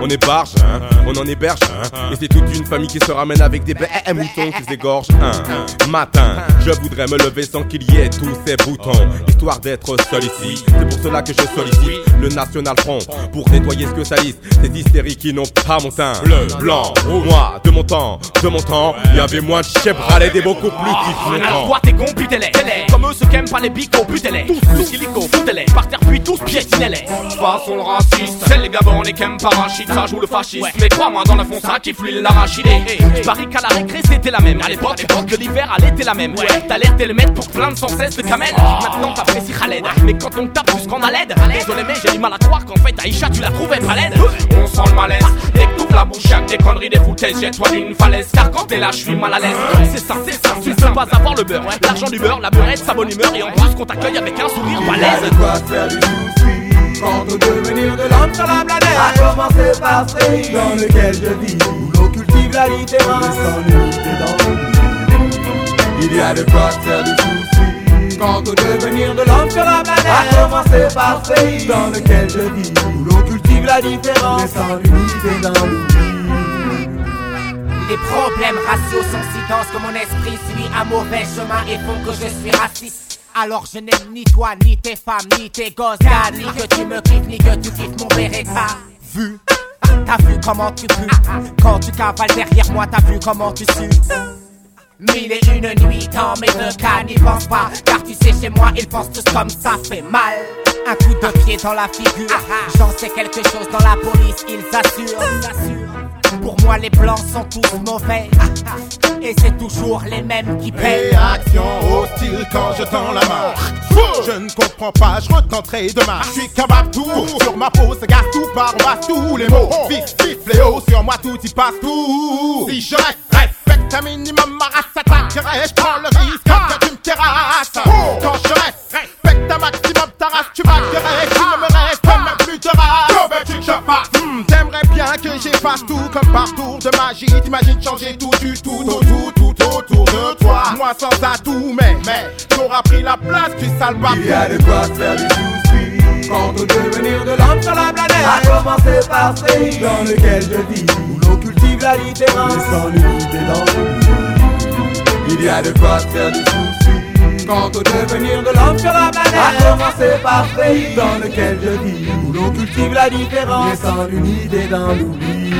On est hein, on en héberge, hein. Et c'est toute une famille qui se ramène avec des bêtes moutons qui s'égorgent un matin. Je voudrais me lever sans qu'il y ait tous ces boutons, histoire d'être seul ici. C'est pour cela que je sollicite le National Front pour nettoyer ce que salissent ces hystériques qui n'ont pas mon teint. Bleu, blanc, moi, de mon temps, de mon temps, il y avait moins de chebralais et beaucoup plus qui Alors toi t'es con, butez-les Comme eux ceux qui aiment pas les bicots, butez-les Tous, tous illico, foutez-les Par terre puis tous piétinez-les Façon le raciste. C'est les gabons, les kem parachutes Ça joue le fascisme Mais crois-moi dans le fond ça qui fluide l'arachidé Je parie qu'à la récré c'était la même. À l'époque, de l'hiver elle était la même. Ouais, t'as l'air de le mettre pour plaindre sans cesse de camel Maintenant t'apprécies Khaled. Mais quand on tape plus qu'on a l'aide Désolé mais j'ai du mal à croire qu'en fait Aïcha tu la trouvais pas laide. On sent le malaise. Dès que la bouche y'a que des conneries, des foutaises Jette-toi d'une falaise Car quand t'es là je suis mal à l'aise. C'est ça, c'est ça, tu peux pas avoir le beurre L'argent du beurre, la beurrette, sa bonne humeur. Et en plus qu'on t'accueille avec un sourire balèze quoi faire du Quant au devenir de l'homme sur la planète. À commencer par ce pays dans lequel je vis. Où l'on cultive la différence Et sans l'unité dans Il y a de quoi faire du souci Quant au devenir de l'homme sur la planète. À commencer par ce pays dans lequel je vis. Où l'on cultive la différence Et sans l'unité dans l'oubli Les problèmes raciaux sont si denses que mon esprit suit un mauvais chemin et font que je suis raciste. Alors je n'aime ni toi, ni tes femmes, ni tes gosses, ni que tu me kiffes, ni que tu kiffes mon Beretta. Vu, t'as vu comment tu pues. Quand tu cavales derrière moi, t'as vu comment tu sues. Mille et une nuits dans mes deux cas, n'y pense pas. Car tu sais chez moi, ils pensent tous comme ça fait mal. Un coup de pied dans la figure. J'en sais quelque chose dans la police, ils assurent Pour moi les blancs sont tous mauvais Et c'est toujours les mêmes qui paient Réaction hostile quand je tends la main. Je ne comprends pas, je retenterai demain. Je suis capable tout sur ma peau, se gâte tout par bas tous les mots. Vif, vif, fléau, sur moi tout y passe tout. Si je reste, respecte un minimum ma race attaquerait. Je prends le risque que tu me terrasses. Quand je reste, un maximum ta race, tu m'accueillerais. Tu ne me restes même plus de race. Je passe. Hmm, T'aimerais bien que j'efface tout comme partout de magie. T'imagines changer tout du tout, tout, tout, tout autour de toi. Moi sans atout, mais, mais, t'auras pris la place, tu sale Il y a de quoi se faire du souci Quant au devenir de l'homme sur la planète À commencer par ce pays dans lequel je vis Où l'on cultive la Et sans l'unité dans l'oubli Il y a de quoi faire du souci Quant au devenir de l'homme sur la planète À commencer par ce pays dans lequel je vis Où l'on cultive la différence Et sans l'unité dans l'oubli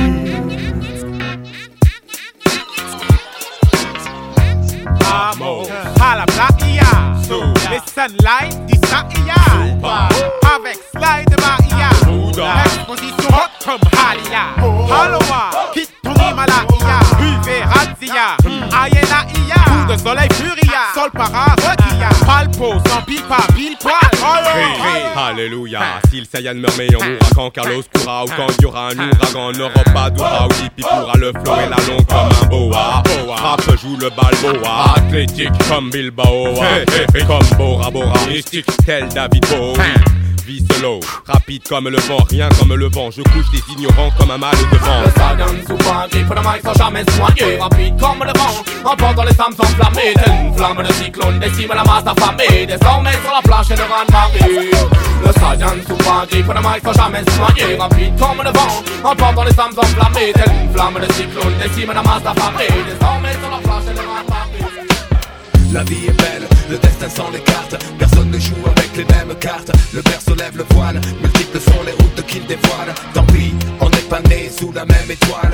Amo, hala plaia, les sunlight, dis ça Avec slide de Maia, Aloha, Kituri Malaia, Buvet Razia, Ayena Ia, De soleil Furia, Sol para Rodia, Palpo, sans pipa, pile poil, Alléluia. Si le Saiyan meurt, mais on mourra quand Carlos courra ou quand il y aura un ouragan. N'aura pas d'aura ou hippie pourra le flow et la longue comme un boa. Frappe, joue le balboa. Athlétique comme Bilbao. Comme Bora Bora. Mystique tel David Bowie. Vie solo, rapide comme le vent, rien comme le vent. Je couche des ignorants comme un mal de vent. Le Saiyan souvent griffe le mic sans jamais noyer. Rapide comme le vent, emportant les femmes s'enflammer Telle une flamme de cyclone décime la masse affamée. Désormais sur la plage et le rang de marée. Le Saiyan souvent griffe le mic sans jamais noyer. Rapide comme le vent, emportant les femmes s'enflammer Telle une flamme de cyclone décime la masse affamée. Désormais sur la plage et le rang de marée La vie est belle, le destin s'en écarte. Personne ne joue avec les mêmes cartes. Le berceau lève le voile Multiples sont les routes qu'il dévoile. Tant pis, on n'est pas né sous la même étoile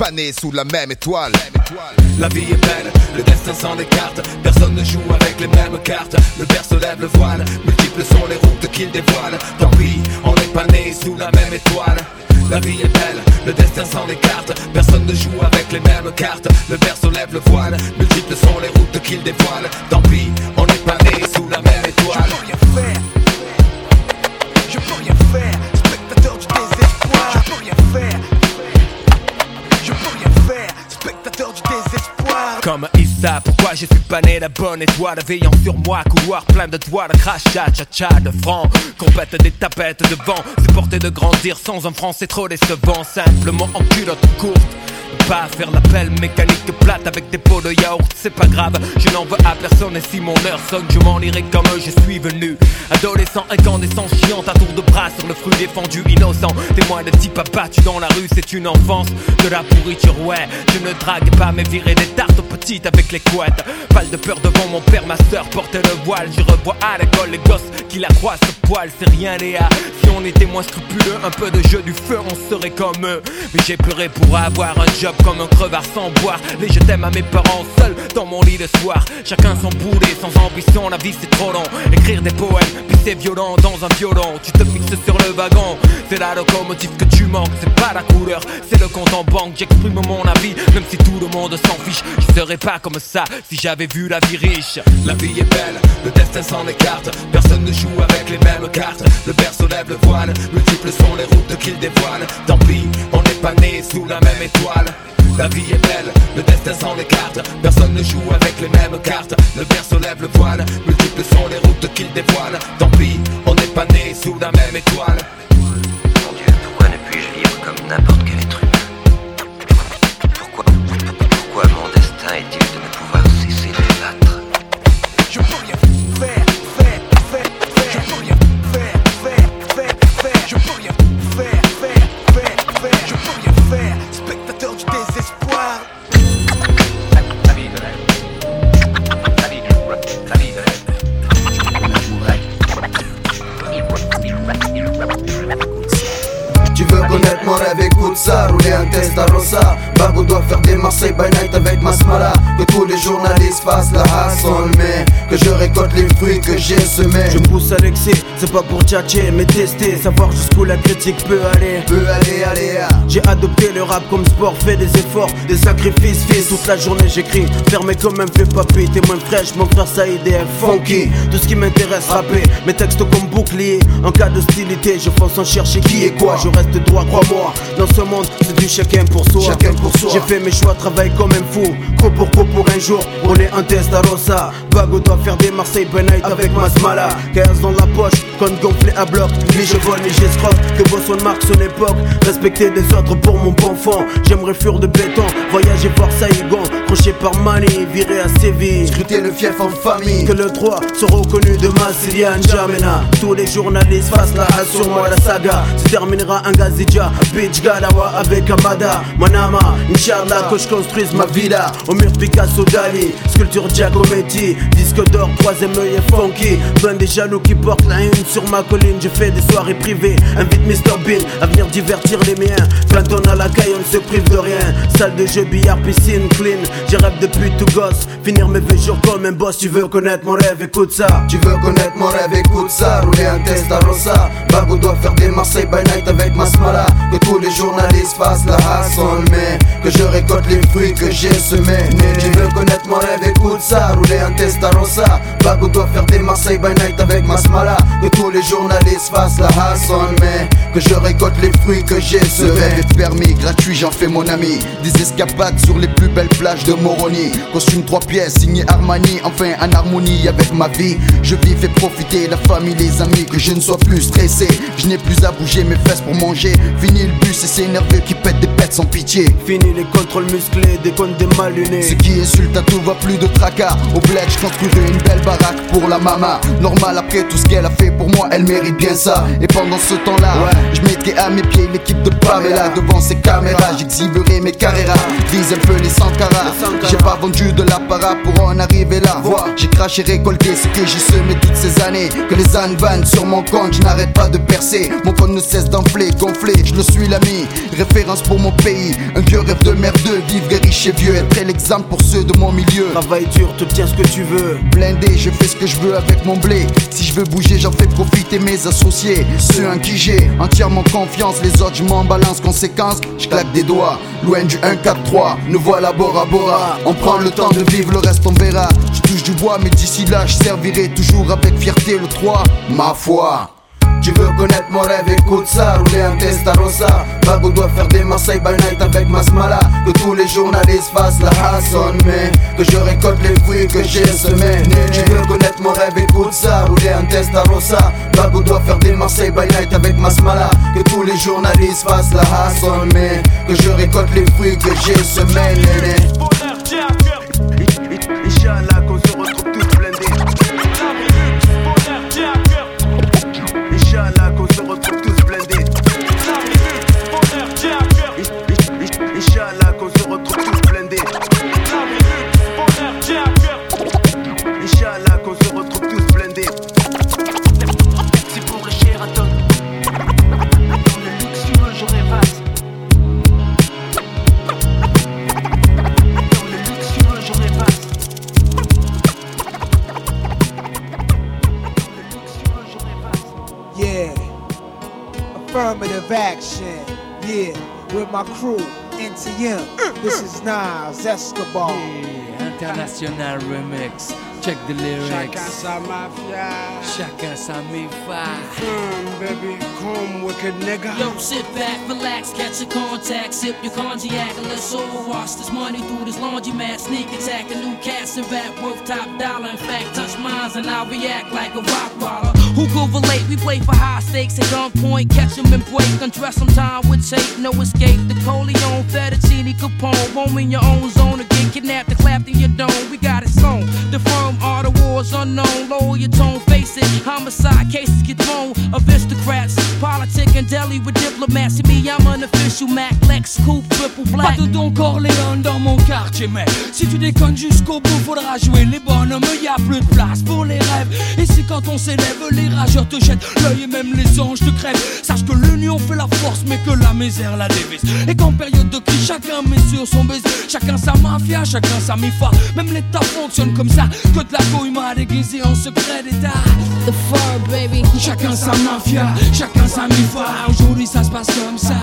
pas né sous la même étoile. La vie est belle, le destin s'en écarte. Personne ne joue avec les mêmes cartes. Le berceau lève le voile. Multiples sont les routes qu'il dévoile. Tant pis, on n'est pas né sous la même étoile. La vie est belle, le destin s'en écarte. Personne ne joue avec les mêmes cartes. Le berceau lève le voile. Multiples sont les routes qu'il dévoile. Tant pis, désespoir Comme Issa, pourquoi je suis pas né la bonne étoile Veillant sur moi, couloir plein de De crachat, cha-cha, de francs Compète des tapettes de vent Supporter de grandir sans un franc c'est trop décevant Simplement en culotte courte pas faire l'appel mécanique plate avec des pots de yaourt, c'est pas grave, je n'en veux à personne et si mon heure sonne, je m'en irai comme je suis venu. Adolescent incandescent, chiant à tour de bras sur le fruit défendu, innocent. Témoin de type abattu dans la rue, c'est une enfance de la pourriture, ouais. Je ne drague pas, mais virer des tartes aux petites avec les couettes. Pas de peur devant mon père, ma soeur portait le voile. Je revois à l'école les gosses qui la croient ce poil, c'est rien, Léa. Si on était moins scrupuleux, un peu de jeu du feu, on serait comme eux. Mais j'ai pleuré pour avoir un job comme un crevard sans boire. Les je t'aime à mes parents seuls dans mon lit le soir. Chacun son boulet, sans ambition, la vie c'est trop long. Écrire des poèmes, puis c'est violent dans un violon. Tu te fixes sur le wagon, c'est la locomotive que tu manques. C'est pas la couleur, c'est le compte en banque. J'exprime mon avis, même si tout le monde s'en fiche. Je serais pas comme ça si j'avais vu la vie riche. La vie est belle, le destin s'en écarte. Personne ne joue avec les mêmes cartes. Le berceau lève le voile, multiples sont les routes qu'il dévoile. Tant pis, on n'est pas né sous la même étoile. La vie est belle, le destin s'en écarte Personne ne joue avec les mêmes cartes Le berceau lève le voile Multiples sont les routes qu'il dévoile Tant pis, on n'est pas né sous la même étoile Mon Dieu, pourquoi ne puis-je vivre comme n'importe quel être humain? Pourquoi Pourquoi mon destin est-il Un Testarossa Bago doit faire des Marseille by night avec Masmala Que tous les journalistes fassent la hassle Mais que je récolte les fruits que j'ai semés. Je me pousse à l'excès, c'est pas pour tchatcher mais tester Savoir jusqu'où la critique peut aller. Peut aller, aller ah. J'ai adopté le rap comme sport, fait des efforts, des sacrifices Fils, toute la journée j'écris, fermé comme un vieux papy T'es moins fraîche, mon frère ça est funky. Tout ce qui m'intéresse, rapper, mes textes comme bouclier. En cas d'hostilité, je fonce en chercher qui est quoi. Je reste droit, crois-moi, dans ce monde c'est du chacun pour soi. Chacun pour soi. J'ai fait mes choix, travaille comme un fou. Co pour co pour un jour, on est en Testarossa Bago doit faire des Marseille night avec Masmala 15 dans la poche, compte gonflé à bloc. Ni je vole, ni j'escroque, que Boston marque son époque. Respecter des autres pour mon bon fond. J'aimerais fuir de béton, voyager voir Saïgon Crochet par Mani, virer à Séville. Scruter le fief en famille. Que le 3 soit reconnu de Massilia N'Djamena. Tous les journalistes fassent la sur moi la saga. Se terminera un Gazidja, Bitch Galawa avec Amada. Manama, Inch'Allah que je construise ma villa. Au mur Picasso Dali, sculpture Giacometti. Disque troisième œil et funky. Ben des jaloux qui portent la une sur ma colline. Je fais des soirées privées, invite Mr Bean À venir divertir les miens. Quand on a la caille on ne se prive de rien. Salle de jeu, billard, piscine, clean. J'ai rêve depuis tout gosse. Finir mes vieux jours comme un boss. Tu veux connaître mon rêve, écoute ça. Tu veux connaître mon rêve, écoute ça. Rouler un test à Rosa. Bago doit faire des Marseille by night avec Masmala Que tous les journalistes fassent la hassle Mais que je récolte les fruits que j'ai semés. Tu veux connaître mon rêve, écoute ça. Rouler un test à Rosa Bago doit faire des Marseille by night avec Masmala Que tous les journalistes fassent la hassle Mais que je récolte les fruits que j'ai Ce rêve est permis, gratuit, j'en fais mon ami. Des escapades sur les plus belles plages de Moroni. Costume trois pièces, signé Armani, enfin en harmonie avec ma vie. Je vis, fais profiter la famille, les amis, que je ne sois plus stressé. Je n'ai plus à bouger mes fesses pour manger. Fini le bus et c'est nerveux qui pète des pètes sans pitié. Fini les contrôles musclés, des comptes des mal lunés Ce qui insulte à tout va plus de tracas. Au bled, je construirai une belle baraque pour la mama. Normal après tout ce qu'elle a fait pour moi, elle mérite bien ça. Et pendant ce temps-là, je mettrai à mes pieds l'équipe de Pamela. Devant ces caméras, j'exhiberai mes carreras. Vise un peu les Sankara. J'ai pas vendu de l'apparat pour en arriver là. Vois, j'ai craché, récolté ce que j'ai semé toutes ces années. Que les ânes vannent sur mon compte, je n'arrête pas de percer. Mon compte ne cesse d'enfler, gonfler, je le suis l'ami. Référence pour mon pays, un vieux rêve de merdeux. Vivre riche et vieux, être l'exemple pour ceux de mon milieu. Travaille dur, te tiens ce que tu veux. Blindé, je fais ce que je veux avec mon blé. Si je veux bouger, j'en fais profiter mes associés. Ceux en qui j'ai entièrement confiance, les autres, je m'en balance. Conséquence, je claque des doigts. Loin du 1-4-3, nous voilà Bora Bora. On prend le temps de vivre, le reste on verra. Je touche du bois, mais d'ici là, je servirai toujours avec fierté le 3. Ma foi. Tu veux connaître mon rêve, écoute ça Rouler un Testarossa Bago doit faire des Marseille by night avec Masmala Que tous les journalistes fassent la hassle Mais que je récolte les fruits que j'ai semés Tu veux connaître mon rêve, écoute ça Rouler un Testarossa Bago doit faire des Marseille by night avec Masmala Que tous les journalistes fassent la hassle Mais que je récolte les fruits que j'ai semés Affirmative action. Yeah. With my crew, NTM. Mm, this mm. is Nas Escobar. International remix. Check the lyrics. Chacun sa mafia. Chacun sa mifa. Mm, baby, come wicked nigga. Yo, sit back, relax, catch a contact, sip your cognac, and let's all wash this money through this laundromat. Sneak attack, a new cast and rap worth top dollar. In fact, touch mines and I'll react like a rock baller. Who could relate? We play for high stakes at gunpoint, catch 'em and break, undress 'em time with tape, no escape. The Coleon, Fettuccine, Capone, roam in your own zone again, kidnapped and clapped in your dome. We got it sewn. The firm wars unknown. Lower your tone, face it. Homicide cases get thrown. Aristocrats, politic and deli with diplomacy. Me, I'm an official Mac, Lex, Coupe, triple black. Pas de Don Corleone dans mon quartier, mais si tu déconnes jusqu'au bout, faudra jouer les bonhommes. Y a plus de place pour les rêves. Et si quand on s'élève, les rageurs te jettent l'œil et même les anges te crèvent. Sache que l'union fait la force, mais que la misère la dévise. Et qu'en période de crise, chacun met sur son baiser. Chacun sa mafia, chacun sa mifa. Même l'État fonctionne comme ça. Que de la couille m'a déguisé en secret d'État. The fur, baby. Chacun sa mafia, chacun sa mifa. Aujourd'hui ça se passe comme ça.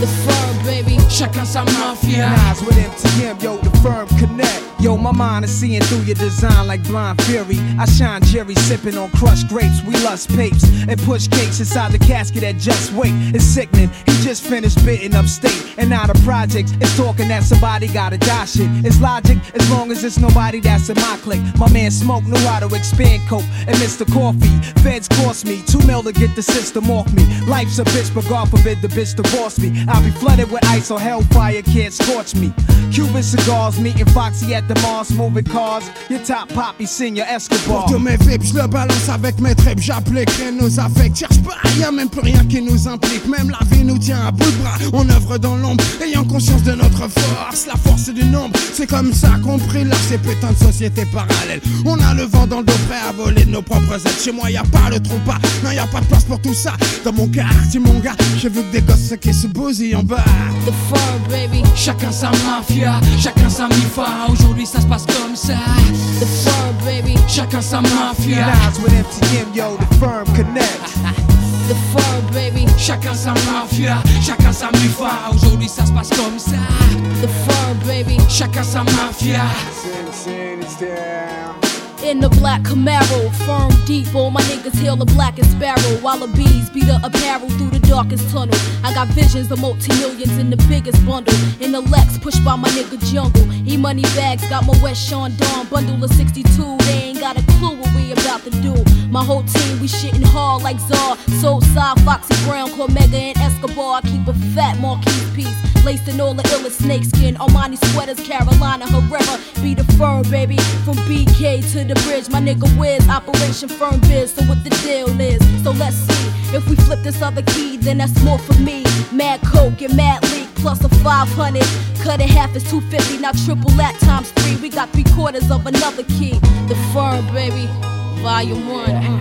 The fur, baby. Chacun sa mafia. Nas with MTM, yo, the firm connect. Yo, my mind is seeing through your design like blind fury. I shine Jerry sipping on crushed grapes. We lust papes and push cakes inside the casket that just wait. It's sickening. He just finished bitten upstate and now the projects is talking that somebody gotta die shit. It's logic as long as it's nobody that's in my clique. My man Smoke knew to expand coke and Mr. Coffee. Feds cost me two mil to get the system off me. Life's a bitch, but God forbid the bitch divorce me. I'll be flooded with ice or hellfire can't scorch me. Cuban cigars, meeting Foxy at the Mars, moving cars. Your top poppy, senior Escobar. Pour tous mes vips, je le balance avec mes tripes, j'applique rien nos affects. Cherche pas, y'a même plus rien qui nous implique. Même la vie nous tient à bout de bras. On œuvre dans l'ombre, ayant conscience de notre force. La force du nombre, c'est comme ça qu'on brille là, ces putains de sociétés parallèles. On a le vent dans le dos prêt à voler nos propres aides. Chez moi, y a pas le trou pas, non, y a pas de place pour tout ça. Dans mon quartier, mon gars, je veux que des gosses qui se bousillent en bas. The fur, baby. Chacun sa mafia, chacun sa mifa. Aujourd'hui ça se passe comme ça. The fur, baby. Chacun sa mafia. With MTM, yo, the firm connect. The fur, baby. Chacun sa mafia, chacun sa mifa. Aujourd'hui ça se passe comme ça. The fur, baby. Chacun sa mafia. In the black Camaro, firm deep, all my niggas hail the blackest sparrow. While the bees beat the apparel through the darkest tunnel. I got visions of multi millions in the biggest bundle. In the Lex, pushed by my nigga Jungle. E money bags, got my West Sean Dawn bundle of 62. They ain't got a clue what we about to do. My whole team, we shitting hard like Czar. Soul side, Foxy Brown, Cormega, and Escobar. I keep a fat Marquis piece. Laced in all the illest snakeskin. Armani sweaters, Carolina Herrera. Be the firm, baby. From BK to the bridge, my nigga Wiz. Operation Firm Biz. So what the deal is? So let's see. If we flip this other key, then that's more for me. Mad Coke and Mad Leak plus a 500. Cut it half is 250. Now triple that times three. We got three quarters of another key. The firm, baby. Volume one. uh.